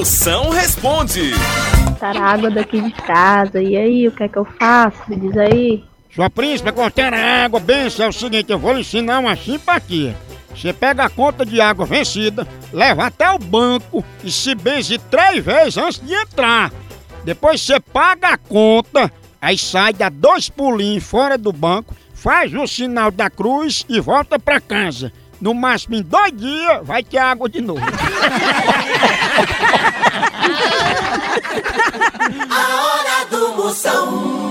Moção responde. Botar a água daqui de casa. E aí, o que é que eu faço? Me diz aí. Sua príncipe, cortar a água, benção, é o seguinte, eu vou lhe ensinar uma simpatia. Você pega a conta de água vencida, leva até o banco e se benze três vezes antes de entrar. Depois você paga a conta, aí sai, dá dois pulinhos fora do banco, faz o sinal da cruz e volta pra casa. No máximo em dois dias vai ter água de novo. Moção.